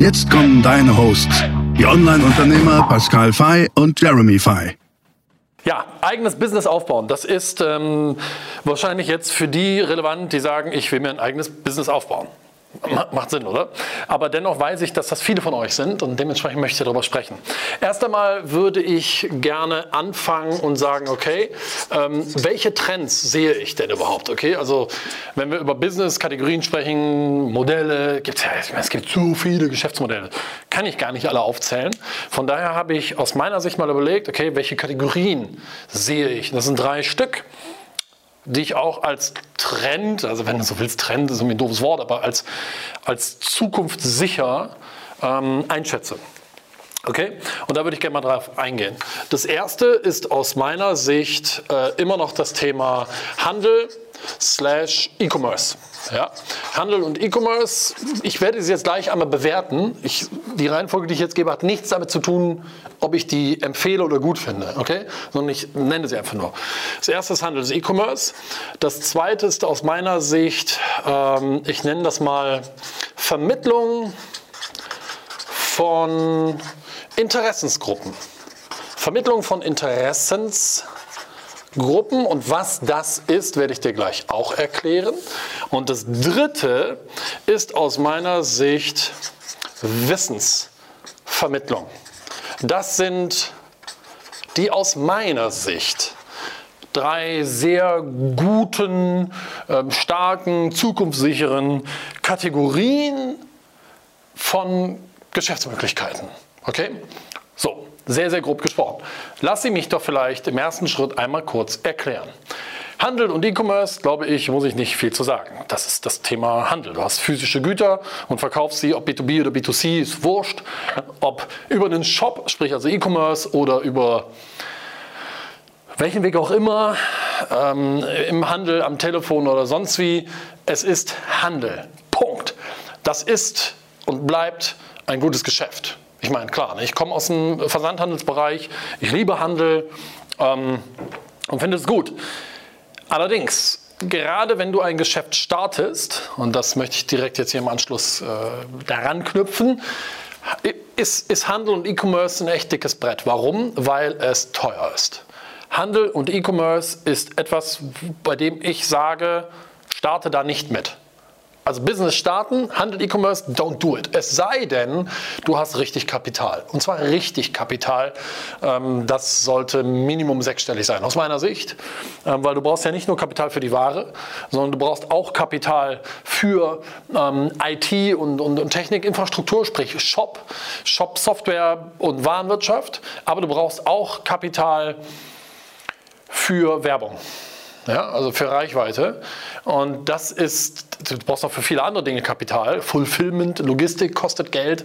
Jetzt kommen deine Hosts, die Online-Unternehmer Pascal Fay und Jeremy Fay. Ja, eigenes Business aufbauen. Das ist ähm, wahrscheinlich jetzt für die relevant, die sagen, ich will mir ein eigenes Business aufbauen. Macht Sinn, oder? Aber dennoch weiß ich, dass das viele von euch sind und dementsprechend möchte ich darüber sprechen. Erst einmal würde ich gerne anfangen und sagen, okay, ähm, welche Trends sehe ich denn überhaupt? Okay, also wenn wir über Business-Kategorien sprechen, Modelle, gibt's ja, es gibt zu viele Geschäftsmodelle, kann ich gar nicht alle aufzählen. Von daher habe ich aus meiner Sicht mal überlegt, okay, welche Kategorien sehe ich? Das sind drei Stück die ich auch als Trend, also wenn du so willst, Trend ist ein doofes Wort, aber als, als zukunftssicher ähm, einschätze. Okay, und da würde ich gerne mal drauf eingehen. Das erste ist aus meiner Sicht äh, immer noch das Thema Handel slash E-Commerce. Ja? Handel und E-Commerce, ich werde sie jetzt gleich einmal bewerten. Ich, die Reihenfolge, die ich jetzt gebe, hat nichts damit zu tun, ob ich die empfehle oder gut finde, okay? sondern ich nenne sie einfach nur. Das erste ist Handel, ist E-Commerce. Das zweite ist aus meiner Sicht, ähm, ich nenne das mal Vermittlung von Interessensgruppen. Vermittlung von Interessensgruppen. Gruppen und was das ist, werde ich dir gleich auch erklären. Und das dritte ist aus meiner Sicht Wissensvermittlung. Das sind die aus meiner Sicht drei sehr guten, ähm, starken, zukunftssicheren Kategorien von Geschäftsmöglichkeiten. Okay? So, sehr, sehr grob gesprochen. Lass sie mich doch vielleicht im ersten Schritt einmal kurz erklären. Handel und E-Commerce, glaube ich, muss ich nicht viel zu sagen. Das ist das Thema Handel. Du hast physische Güter und verkaufst sie, ob B2B oder B2C, ist wurscht. Ob über einen Shop, sprich also E-Commerce oder über welchen Weg auch immer, ähm, im Handel, am Telefon oder sonst wie. Es ist Handel. Punkt. Das ist und bleibt ein gutes Geschäft. Ich meine, klar, ne, ich komme aus dem Versandhandelsbereich, ich liebe Handel ähm, und finde es gut. Allerdings, gerade wenn du ein Geschäft startest, und das möchte ich direkt jetzt hier im Anschluss äh, daran knüpfen, ist, ist Handel und E-Commerce ein echt dickes Brett. Warum? Weil es teuer ist. Handel und E-Commerce ist etwas, bei dem ich sage, starte da nicht mit. Also Business starten, Handel E-Commerce, don't do it. Es sei denn, du hast richtig Kapital. Und zwar richtig Kapital. Ähm, das sollte Minimum sechsstellig sein, aus meiner Sicht. Ähm, weil du brauchst ja nicht nur Kapital für die Ware, sondern du brauchst auch Kapital für ähm, IT und, und, und Technikinfrastruktur, sprich Shop, Shop, Software und Warenwirtschaft. Aber du brauchst auch Kapital für Werbung ja, also für Reichweite. Und das ist, du brauchst auch für viele andere Dinge Kapital. Fulfillment, Logistik kostet Geld.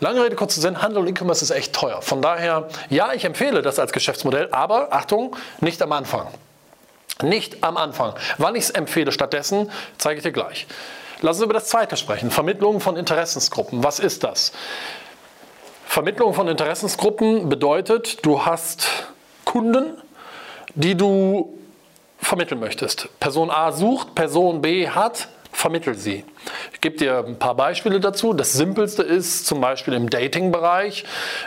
Lange Rede, kurzer Sinn, Handel und E-Commerce ist echt teuer. Von daher, ja, ich empfehle das als Geschäftsmodell, aber Achtung, nicht am Anfang. Nicht am Anfang. Wann ich es empfehle stattdessen, zeige ich dir gleich. Lass uns über das zweite sprechen. Vermittlung von Interessensgruppen. Was ist das? Vermittlung von Interessensgruppen bedeutet, du hast Kunden, die du vermitteln möchtest. Person A sucht, Person B hat, vermittel sie. Ich gebe dir ein paar Beispiele dazu. Das simpelste ist zum Beispiel im Dating-Bereich,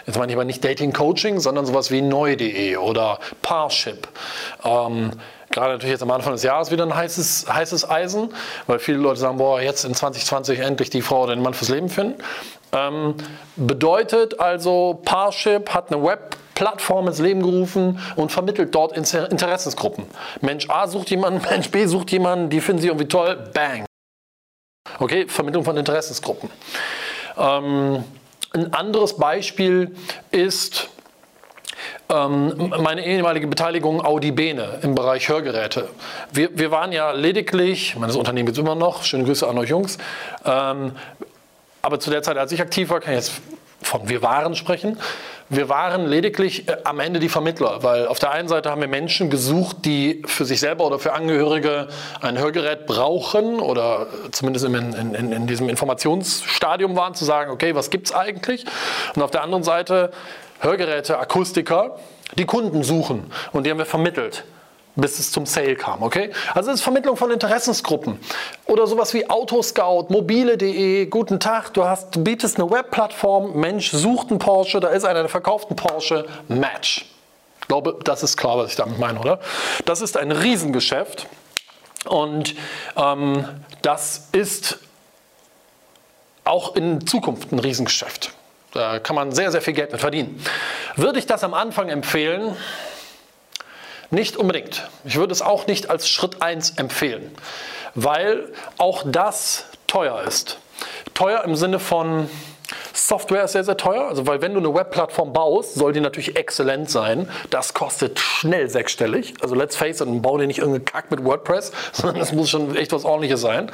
jetzt meine ich aber nicht Dating-Coaching, sondern sowas wie neu.de oder Parship. Ähm, gerade natürlich jetzt am Anfang des Jahres wieder ein heißes, heißes Eisen, weil viele Leute sagen, boah, jetzt in 2020 endlich die Frau oder den Mann fürs Leben finden. Ähm, bedeutet also, Parship hat eine Web Plattform ins Leben gerufen und vermittelt dort Interessensgruppen. Mensch A sucht jemanden, Mensch B sucht jemanden, die finden sie irgendwie toll, bang. Okay, Vermittlung von Interessensgruppen. Ähm, ein anderes Beispiel ist ähm, meine ehemalige Beteiligung Audi Bene im Bereich Hörgeräte. Wir, wir waren ja lediglich, mein Unternehmen gibt es immer noch, schöne Grüße an euch Jungs, ähm, aber zu der Zeit, als ich aktiv war, kann ich jetzt von wir waren sprechen. Wir waren lediglich äh, am Ende die Vermittler, weil auf der einen Seite haben wir Menschen gesucht, die für sich selber oder für Angehörige ein Hörgerät brauchen oder zumindest in, in, in diesem Informationsstadium waren, zu sagen, okay, was gibt es eigentlich? Und auf der anderen Seite Hörgeräte, Akustiker, die Kunden suchen und die haben wir vermittelt bis es zum Sale kam, okay? Also es ist Vermittlung von Interessensgruppen oder sowas wie Autoscout, mobile.de, guten Tag, du hast du bietest eine Webplattform, Mensch sucht einen Porsche, da ist einer, der verkauft Porsche, Match. Ich glaube, das ist klar, was ich damit meine, oder? Das ist ein Riesengeschäft und ähm, das ist auch in Zukunft ein Riesengeschäft. Da kann man sehr, sehr viel Geld mit verdienen. Würde ich das am Anfang empfehlen? Nicht unbedingt. Ich würde es auch nicht als Schritt 1 empfehlen, weil auch das teuer ist. Teuer im Sinne von Software ist sehr, sehr teuer, also weil wenn du eine Webplattform baust, soll die natürlich exzellent sein. Das kostet schnell sechsstellig. Also let's face it, bau dir nicht irgendeinen Kack mit WordPress, sondern das muss schon echt was ordentliches sein.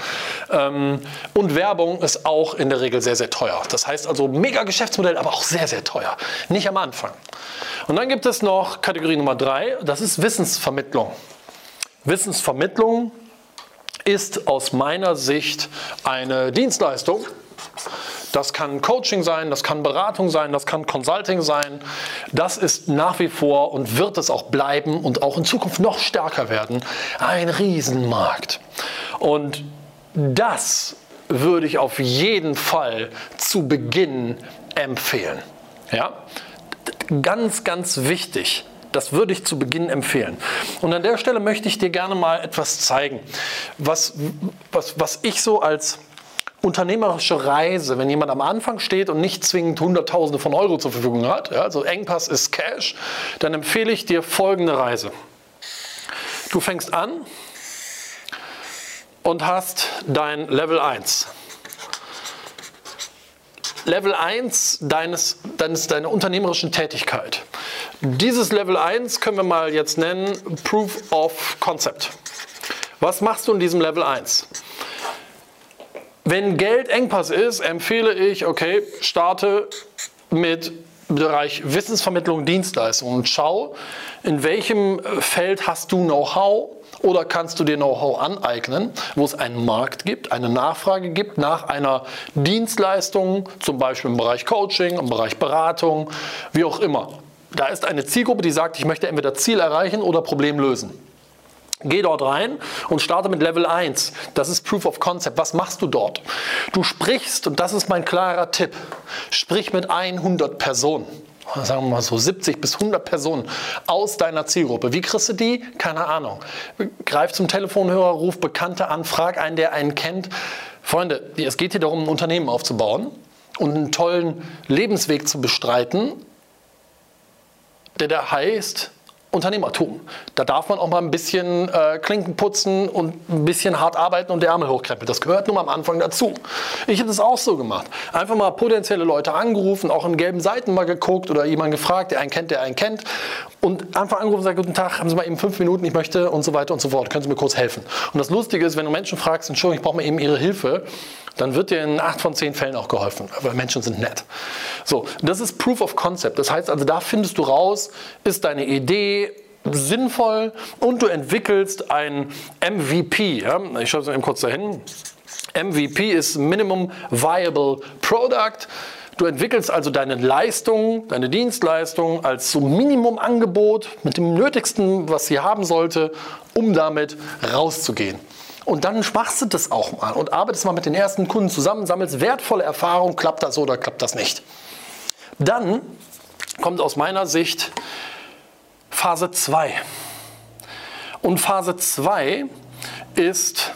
Ähm, und Werbung ist auch in der Regel sehr, sehr teuer. Das heißt also mega Geschäftsmodell, aber auch sehr, sehr teuer. Nicht am Anfang. Und dann gibt es noch Kategorie Nummer drei, das ist Wissensvermittlung. Wissensvermittlung ist aus meiner Sicht eine Dienstleistung. Das kann Coaching sein, das kann Beratung sein, das kann Consulting sein. Das ist nach wie vor und wird es auch bleiben und auch in Zukunft noch stärker werden, ein Riesenmarkt. Und das würde ich auf jeden Fall zu Beginn empfehlen. Ja? Ganz, ganz wichtig. Das würde ich zu Beginn empfehlen. Und an der Stelle möchte ich dir gerne mal etwas zeigen, was, was, was ich so als unternehmerische Reise, wenn jemand am Anfang steht und nicht zwingend Hunderttausende von Euro zur Verfügung hat, ja, also Engpass ist Cash, dann empfehle ich dir folgende Reise. Du fängst an und hast dein Level 1. Level 1 deines, deines, deiner unternehmerischen Tätigkeit. Dieses Level 1 können wir mal jetzt nennen Proof of Concept. Was machst du in diesem Level 1? Wenn Geld Engpass ist, empfehle ich, okay, starte mit Bereich Wissensvermittlung, Dienstleistungen und schau, in welchem Feld hast du Know-how oder kannst du dir Know-how aneignen, wo es einen Markt gibt, eine Nachfrage gibt nach einer Dienstleistung, zum Beispiel im Bereich Coaching, im Bereich Beratung, wie auch immer. Da ist eine Zielgruppe, die sagt, ich möchte entweder Ziel erreichen oder Problem lösen. Geh dort rein und starte mit Level 1. Das ist Proof of Concept. Was machst du dort? Du sprichst, und das ist mein klarer Tipp, sprich mit 100 Personen sagen wir mal so 70 bis 100 Personen aus deiner Zielgruppe. Wie kriegst du die? Keine Ahnung. Greif zum Telefonhörer, ruf Bekannte an, frag einen, der einen kennt. Freunde, es geht hier darum, ein Unternehmen aufzubauen und einen tollen Lebensweg zu bestreiten, der da heißt, Unternehmertum. Da darf man auch mal ein bisschen äh, Klinken putzen und ein bisschen hart arbeiten und die Ärmel hochkrempeln. Das gehört nur mal am Anfang dazu. Ich hätte es auch so gemacht. Einfach mal potenzielle Leute angerufen, auch in gelben Seiten mal geguckt oder jemanden gefragt, der einen kennt, der einen kennt. Und einfach angerufen und gesagt, guten Tag, haben Sie mal eben fünf Minuten, ich möchte und so weiter und so fort. Können Sie mir kurz helfen? Und das Lustige ist, wenn du Menschen fragst, Entschuldigung, ich brauche mal eben Ihre Hilfe, dann wird dir in acht von zehn Fällen auch geholfen, weil Menschen sind nett. So, das ist Proof of Concept. Das heißt also, da findest du raus, ist deine Idee sinnvoll und du entwickelst ein MVP. Ja? Ich schaue es eben kurz dahin. MVP ist Minimum Viable Product. Du entwickelst also deine Leistung, deine Dienstleistung als so Minimumangebot mit dem Nötigsten, was sie haben sollte, um damit rauszugehen. Und dann machst du das auch mal und arbeitest mal mit den ersten Kunden zusammen, sammelst wertvolle Erfahrung, klappt das oder klappt das nicht. Dann kommt aus meiner Sicht Phase 2. Und Phase 2 ist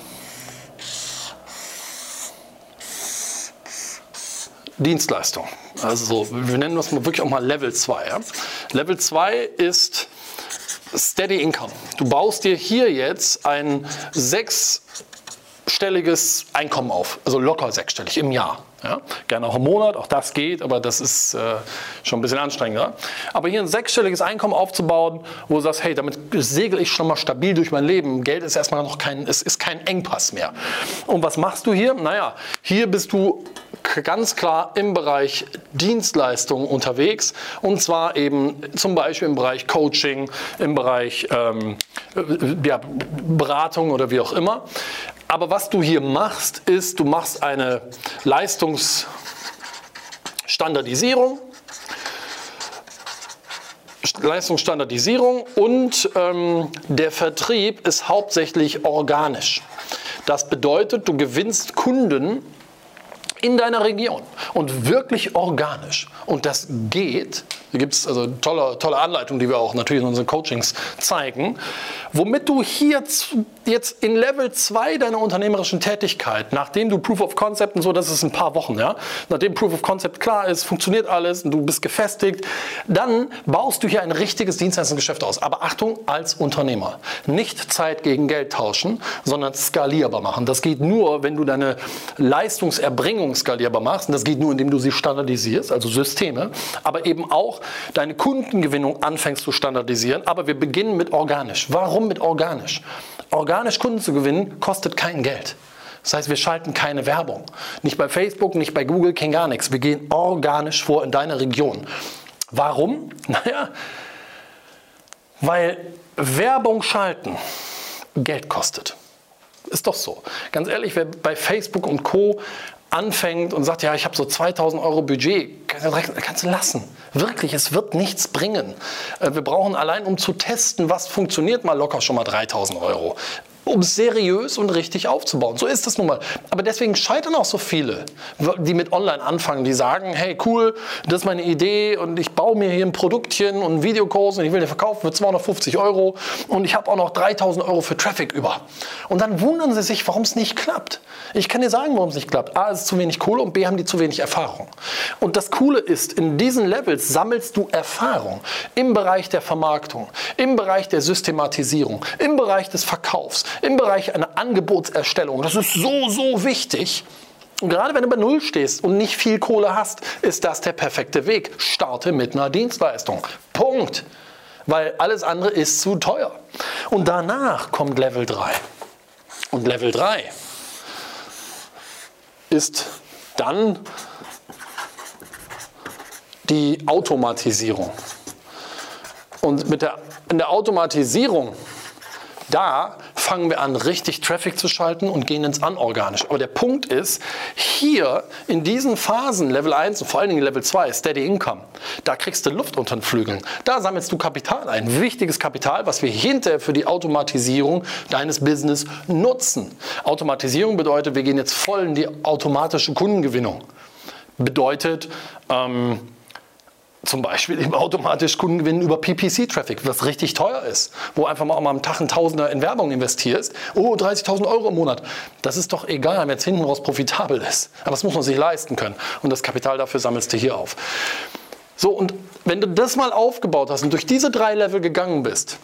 Dienstleistung. Also wir nennen das mal wirklich auch mal Level 2. Ja? Level 2 ist Steady Income. Du baust dir hier jetzt ein sechsstelliges Einkommen auf, also locker sechsstellig im Jahr. Ja? Gerne auch im Monat, auch das geht, aber das ist äh, schon ein bisschen anstrengender. Aber hier ein sechsstelliges Einkommen aufzubauen, wo du sagst, hey, damit segel ich schon mal stabil durch mein Leben. Geld ist erstmal noch kein, es ist kein Engpass mehr. Und was machst du hier? Naja, hier bist du ganz klar im Bereich Dienstleistungen unterwegs und zwar eben zum Beispiel im Bereich Coaching, im Bereich ähm, ja, Beratung oder wie auch immer. Aber was du hier machst, ist, du machst eine Leistungsstandardisierung. Leistungsstandardisierung und ähm, der Vertrieb ist hauptsächlich organisch. Das bedeutet, du gewinnst Kunden in deiner Region und wirklich organisch. Und das geht. Hier gibt es also tolle, tolle Anleitungen, die wir auch natürlich in unseren Coachings zeigen, womit du hier jetzt in Level 2 deiner unternehmerischen Tätigkeit, nachdem du Proof of Concept und so, das ist ein paar Wochen, ja, nachdem Proof of Concept klar ist, funktioniert alles und du bist gefestigt, dann baust du hier ein richtiges Dienstleistungsgeschäft aus. Aber Achtung, als Unternehmer. Nicht Zeit gegen Geld tauschen, sondern skalierbar machen. Das geht nur, wenn du deine Leistungserbringung skalierbar machst. Und das geht nur, indem du sie standardisierst, also Systeme, aber eben auch deine Kundengewinnung anfängst zu standardisieren. Aber wir beginnen mit organisch. Warum mit organisch? Organisch Kunden zu gewinnen kostet kein Geld. Das heißt, wir schalten keine Werbung. Nicht bei Facebook, nicht bei Google, kein gar nichts. Wir gehen organisch vor in deiner Region. Warum? Naja, weil Werbung schalten Geld kostet. Ist doch so. Ganz ehrlich, wer bei Facebook und Co anfängt und sagt, ja, ich habe so 2000 Euro Budget, kannst du lassen. Wirklich, es wird nichts bringen. Äh, wir brauchen allein, um zu testen, was funktioniert, mal locker schon mal 3000 Euro um seriös und richtig aufzubauen. So ist das nun mal. Aber deswegen scheitern auch so viele, die mit Online anfangen, die sagen, hey cool, das ist meine Idee und ich baue mir hier ein Produktchen und einen Videokurs und ich will den verkaufen für 250 Euro und ich habe auch noch 3000 Euro für Traffic über. Und dann wundern sie sich, warum es nicht klappt. Ich kann dir sagen, warum es nicht klappt. A, es ist zu wenig Kohle und B, haben die zu wenig Erfahrung. Und das Coole ist, in diesen Levels sammelst du Erfahrung im Bereich der Vermarktung, im Bereich der Systematisierung, im Bereich des Verkaufs, im Bereich einer Angebotserstellung. Das ist so, so wichtig. Und gerade wenn du bei Null stehst und nicht viel Kohle hast, ist das der perfekte Weg. Starte mit einer Dienstleistung. Punkt. Weil alles andere ist zu teuer. Und danach kommt Level 3. Und Level 3 ist dann die Automatisierung. Und mit der, in der Automatisierung, da fangen wir an, richtig Traffic zu schalten und gehen ins Anorganisch. Aber der Punkt ist, hier in diesen Phasen, Level 1 und vor allen Dingen Level 2, Steady Income, da kriegst du Luft unter den Flügeln. Da sammelst du Kapital ein. Wichtiges Kapital, was wir hinterher für die Automatisierung deines Business nutzen. Automatisierung bedeutet, wir gehen jetzt voll in die automatische Kundengewinnung. Bedeutet, ähm, zum Beispiel eben automatisch Kunden gewinnen über PPC-Traffic, was richtig teuer ist, wo einfach mal am Tag ein Tausender in Werbung investierst. Oh, 30.000 Euro im Monat. Das ist doch egal, wenn es hinten raus profitabel ist. Aber das muss man sich leisten können. Und das Kapital dafür sammelst du hier auf. So, und wenn du das mal aufgebaut hast und durch diese drei Level gegangen bist,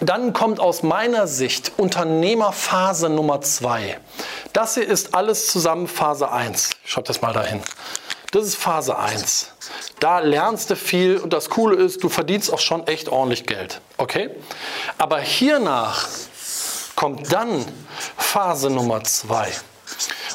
dann kommt aus meiner Sicht Unternehmerphase Nummer zwei. Das hier ist alles zusammen Phase 1. Schaut das mal dahin. Das ist Phase 1. Da lernst du viel und das Coole ist, du verdienst auch schon echt ordentlich Geld. Okay? Aber hiernach kommt dann Phase Nummer 2.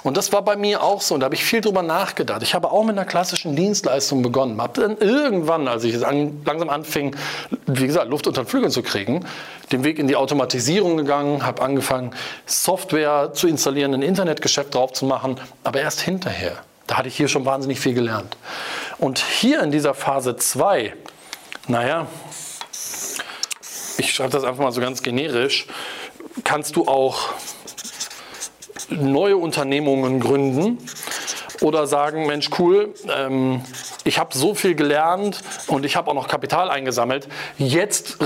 Und das war bei mir auch so. Und da habe ich viel drüber nachgedacht. Ich habe auch mit einer klassischen Dienstleistung begonnen. Habe dann irgendwann, als ich langsam anfing, wie gesagt, Luft unter den Flügeln zu kriegen, den Weg in die Automatisierung gegangen, habe angefangen, Software zu installieren, ein Internetgeschäft drauf zu machen, aber erst hinterher. Da hatte ich hier schon wahnsinnig viel gelernt. Und hier in dieser Phase 2, naja, ich schreibe das einfach mal so ganz generisch, kannst du auch neue Unternehmungen gründen oder sagen, Mensch, cool, ähm, ich habe so viel gelernt und ich habe auch noch Kapital eingesammelt. Jetzt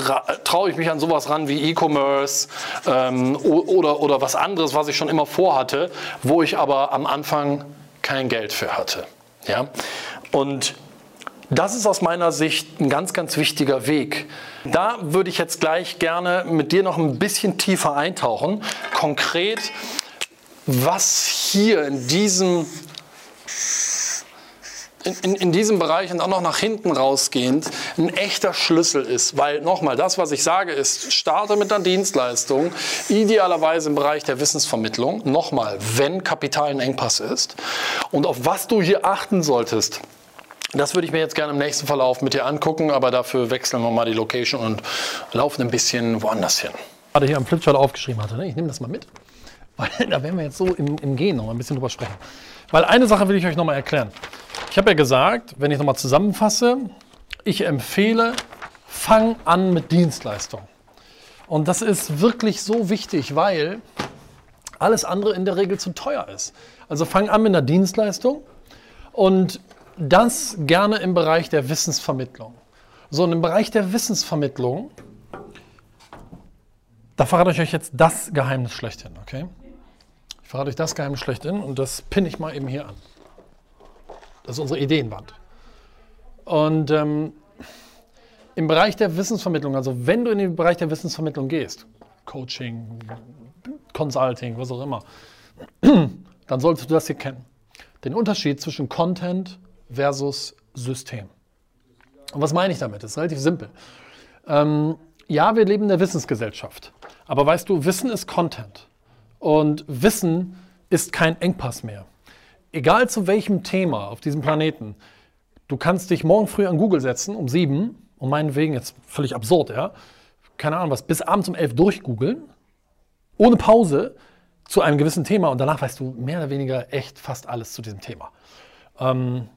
traue ich mich an sowas ran wie E-Commerce ähm, oder, oder was anderes, was ich schon immer vorhatte, wo ich aber am Anfang kein Geld für hatte. Ja? Und das ist aus meiner Sicht ein ganz, ganz wichtiger Weg. Da würde ich jetzt gleich gerne mit dir noch ein bisschen tiefer eintauchen. Konkret, was hier in diesem in, in, in diesem Bereich und auch noch nach hinten rausgehend ein echter Schlüssel ist. Weil nochmal, das, was ich sage, ist, starte mit einer Dienstleistung, idealerweise im Bereich der Wissensvermittlung. Nochmal, wenn Kapital ein Engpass ist. Und auf was du hier achten solltest, das würde ich mir jetzt gerne im nächsten Verlauf mit dir angucken, aber dafür wechseln wir mal die Location und laufen ein bisschen woanders hin. Gerade hier am Flipchart aufgeschrieben hatte. Ne? Ich nehme das mal mit, weil da werden wir jetzt so im, im Gehen noch mal ein bisschen drüber sprechen. Weil eine Sache will ich euch noch mal erklären. Ich habe ja gesagt, wenn ich noch mal zusammenfasse, ich empfehle, fang an mit Dienstleistung. Und das ist wirklich so wichtig, weil alles andere in der Regel zu teuer ist. Also fang an mit einer Dienstleistung und das gerne im Bereich der Wissensvermittlung. So, und im Bereich der Wissensvermittlung, da verrate ich euch jetzt das Geheimnis schlechthin, okay? Ich verrate euch das Geheimnis schlechthin und das pinne ich mal eben hier an. Das ist unsere Ideenwand. Und ähm, im Bereich der Wissensvermittlung, also wenn du in den Bereich der Wissensvermittlung gehst, Coaching, Consulting, was auch immer, dann solltest du das hier kennen. Den Unterschied zwischen Content versus System. Und was meine ich damit? Das ist relativ simpel. Ähm, ja, wir leben in der Wissensgesellschaft. Aber weißt du, Wissen ist Content. Und Wissen ist kein Engpass mehr. Egal zu welchem Thema auf diesem Planeten, du kannst dich morgen früh an Google setzen um sieben und meinetwegen jetzt völlig absurd, ja, keine Ahnung was, bis abends um elf durchgoogeln, ohne Pause zu einem gewissen Thema und danach weißt du mehr oder weniger echt fast alles zu diesem Thema. Ähm,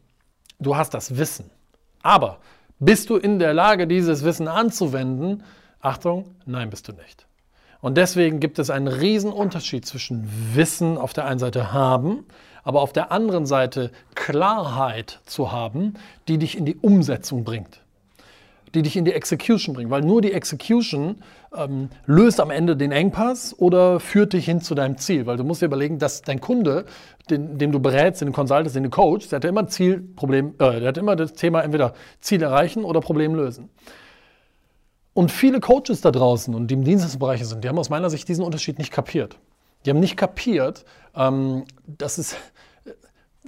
du hast das Wissen. Aber bist du in der Lage, dieses Wissen anzuwenden? Achtung, nein, bist du nicht. Und deswegen gibt es einen riesen Unterschied zwischen Wissen auf der einen Seite haben, aber auf der anderen Seite Klarheit zu haben, die dich in die Umsetzung bringt die dich in die Execution bringen. Weil nur die Execution ähm, löst am Ende den Engpass oder führt dich hin zu deinem Ziel. Weil du musst dir überlegen, dass dein Kunde, den, dem du berätst, den du consultest, den du coachst, der hat ja immer Ziel, Problem, äh, der hat immer das Thema entweder Ziel erreichen oder Problem lösen. Und viele Coaches da draußen und die im Dienstleistungsbereich sind, die haben aus meiner Sicht diesen Unterschied nicht kapiert. Die haben nicht kapiert, ähm, dass es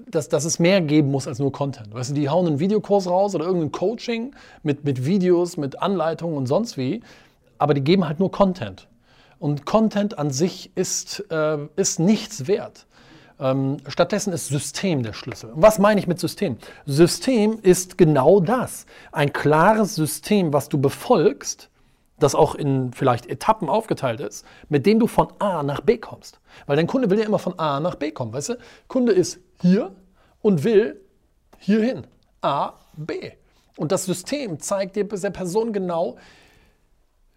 dass, dass es mehr geben muss als nur Content. Weißt du, die hauen einen Videokurs raus oder irgendein Coaching mit, mit Videos, mit Anleitungen und sonst wie, aber die geben halt nur Content. Und Content an sich ist, äh, ist nichts wert. Ähm, stattdessen ist System der Schlüssel. Und was meine ich mit System? System ist genau das. Ein klares System, was du befolgst, das auch in vielleicht Etappen aufgeteilt ist, mit dem du von A nach B kommst. Weil dein Kunde will ja immer von A nach B kommen. Weißt du, Kunde ist hier und will hierhin. A, B. Und das System zeigt dir der Person genau,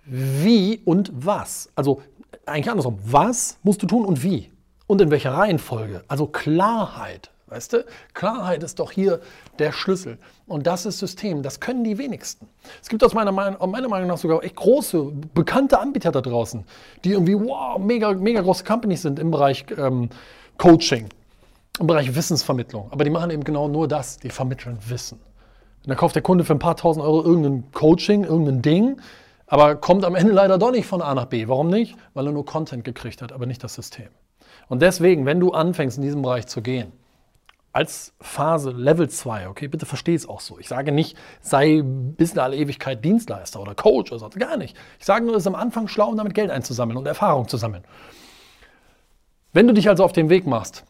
wie und was. Also eigentlich andersrum. Was musst du tun und wie? Und in welcher Reihenfolge? Also Klarheit. Weißt du? Klarheit ist doch hier der Schlüssel. Und das ist System. Das können die wenigsten. Es gibt aus meiner Meinung, meiner Meinung nach sogar echt große, bekannte Anbieter da draußen, die irgendwie, wow, mega, mega große Companies sind im Bereich ähm, Coaching im Bereich Wissensvermittlung. Aber die machen eben genau nur das, die vermitteln Wissen. Und dann kauft der Kunde für ein paar tausend Euro irgendein Coaching, irgendein Ding, aber kommt am Ende leider doch nicht von A nach B. Warum nicht? Weil er nur Content gekriegt hat, aber nicht das System. Und deswegen, wenn du anfängst, in diesem Bereich zu gehen, als Phase Level 2, okay, bitte versteh es auch so. Ich sage nicht, sei bis in alle Ewigkeit Dienstleister oder Coach oder so, gar nicht. Ich sage nur, es ist am Anfang schlau, um damit Geld einzusammeln und Erfahrung zu sammeln. Wenn du dich also auf den Weg machst,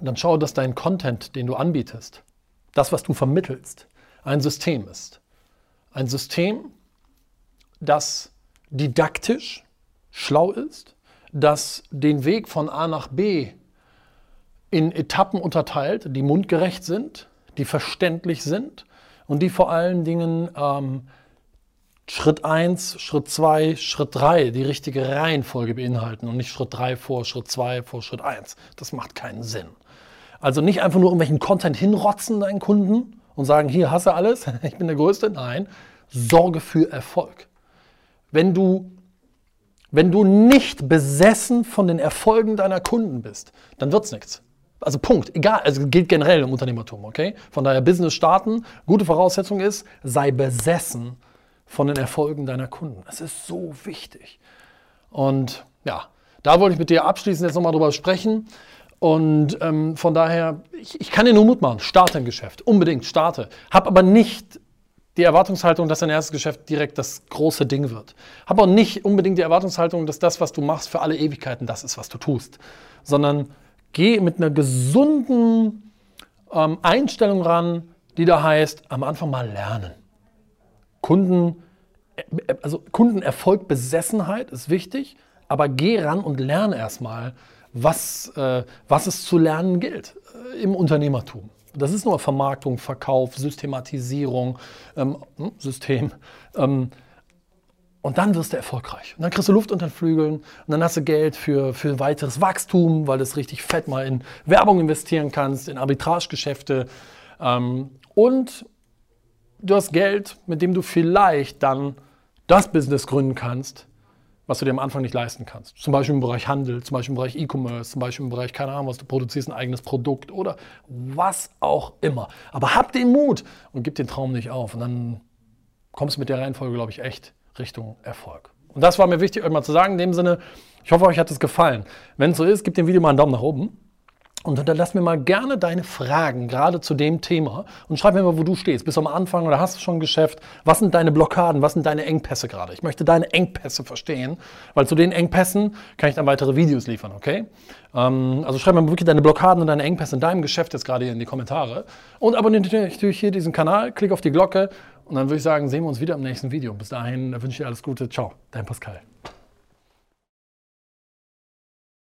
dann schau, dass dein Content, den du anbietest, das, was du vermittelst, ein System ist. Ein System, das didaktisch schlau ist, das den Weg von A nach B in Etappen unterteilt, die mundgerecht sind, die verständlich sind und die vor allen Dingen ähm, Schritt 1, Schritt 2, Schritt 3 die richtige Reihenfolge beinhalten und nicht Schritt 3 vor Schritt 2 vor Schritt 1. Das macht keinen Sinn. Also nicht einfach nur irgendwelchen Content hinrotzen deinen Kunden und sagen, hier hast du alles, ich bin der Größte. Nein, sorge für Erfolg. Wenn du, wenn du nicht besessen von den Erfolgen deiner Kunden bist, dann wird es nichts. Also Punkt, egal, also gilt generell im Unternehmertum, okay? Von daher Business starten, gute Voraussetzung ist, sei besessen von den Erfolgen deiner Kunden. Das ist so wichtig. Und ja, da wollte ich mit dir abschließend jetzt nochmal drüber sprechen. Und ähm, von daher, ich, ich, kann dir nur Mut machen, starte ein Geschäft, unbedingt starte. Hab aber nicht die Erwartungshaltung, dass dein erstes Geschäft direkt das große Ding wird. Hab auch nicht unbedingt die Erwartungshaltung, dass das, was du machst, für alle Ewigkeiten das ist, was du tust. Sondern geh mit einer gesunden ähm, Einstellung ran, die da heißt, am Anfang mal lernen. Kunden, äh, also Kundenerfolg, ist wichtig, aber geh ran und lerne erstmal, was, äh, was es zu lernen gilt äh, im Unternehmertum. Das ist nur Vermarktung, Verkauf, Systematisierung, ähm, hm, System. Ähm, und dann wirst du erfolgreich. Und dann kriegst du Luft unter den Flügeln und dann hast du Geld für, für weiteres Wachstum, weil du es richtig fett mal in Werbung investieren kannst, in Arbitragegeschäfte. Ähm, und du hast Geld, mit dem du vielleicht dann das Business gründen kannst, was du dir am Anfang nicht leisten kannst. Zum Beispiel im Bereich Handel, zum Beispiel im Bereich E-Commerce, zum Beispiel im Bereich, keine Ahnung, was du produzierst, ein eigenes Produkt oder was auch immer. Aber hab den Mut und gib den Traum nicht auf. Und dann kommst du mit der Reihenfolge, glaube ich, echt Richtung Erfolg. Und das war mir wichtig, euch mal zu sagen. In dem Sinne, ich hoffe, euch hat es gefallen. Wenn es so ist, gebt dem Video mal einen Daumen nach oben. Und hinterlass mir mal gerne deine Fragen, gerade zu dem Thema. Und schreib mir mal, wo du stehst. Bist du am Anfang oder hast du schon ein Geschäft? Was sind deine Blockaden? Was sind deine Engpässe gerade? Ich möchte deine Engpässe verstehen, weil zu den Engpässen kann ich dann weitere Videos liefern, okay? Ähm, also schreib mir wirklich deine Blockaden und deine Engpässe in deinem Geschäft jetzt gerade hier in die Kommentare. Und abonniere natürlich hier diesen Kanal, klick auf die Glocke. Und dann würde ich sagen, sehen wir uns wieder im nächsten Video. Bis dahin wünsche ich dir alles Gute. Ciao, dein Pascal.